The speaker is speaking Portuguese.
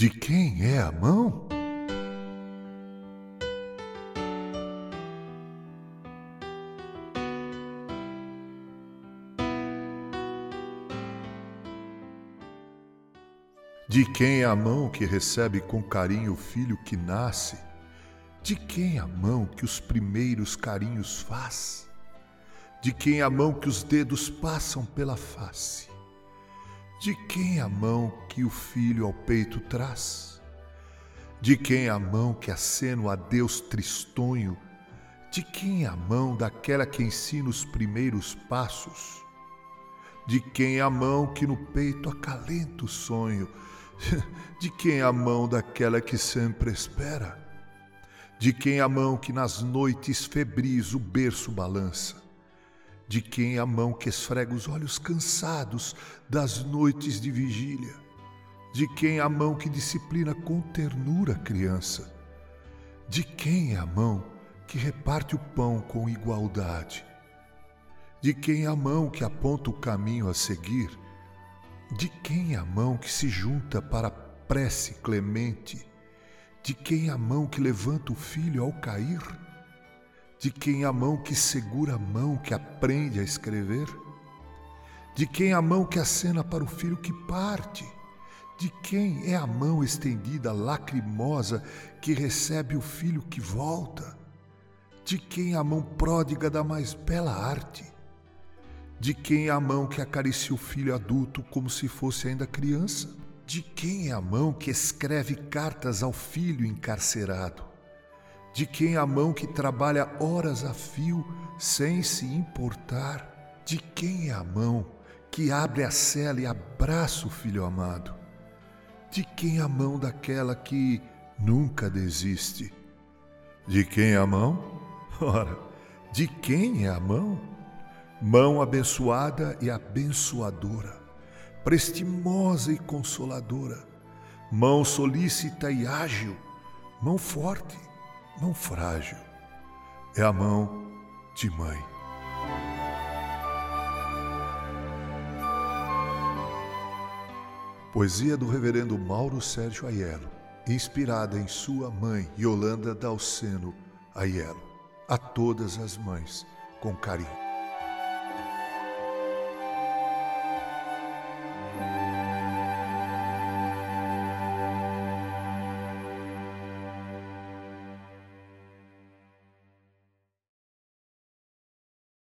De quem é a mão? De quem é a mão que recebe com carinho o filho que nasce? De quem é a mão que os primeiros carinhos faz? De quem é a mão que os dedos passam pela face? De quem a mão que o filho ao peito traz? De quem a mão que acena o adeus tristonho? De quem a mão daquela que ensina os primeiros passos? De quem a mão que no peito acalenta o sonho? De quem a mão daquela que sempre espera? De quem a mão que nas noites febris o berço balança? De quem a mão que esfrega os olhos cansados das noites de vigília? De quem a mão que disciplina com ternura a criança? De quem é a mão que reparte o pão com igualdade? De quem é a mão que aponta o caminho a seguir? De quem é a mão que se junta para a prece clemente? De quem a mão que levanta o filho ao cair? De quem a mão que segura a mão que aprende a escrever? De quem a mão que acena para o filho que parte? De quem é a mão estendida lacrimosa que recebe o filho que volta? De quem a mão pródiga da mais bela arte? De quem é a mão que acaricia o filho adulto como se fosse ainda criança? De quem é a mão que escreve cartas ao filho encarcerado? De quem a mão que trabalha horas a fio sem se importar? De quem é a mão que abre a cela e abraça o filho amado? De quem é a mão daquela que nunca desiste? De quem é a mão? Ora, de quem é a mão? mão abençoada e abençoadora, prestimosa e consoladora, mão solícita e ágil, mão forte, mão frágil, é a mão de mãe. Poesia do Reverendo Mauro Sérgio Aiello, inspirada em sua mãe, Yolanda Dalceno Aiello. A todas as mães, com carinho.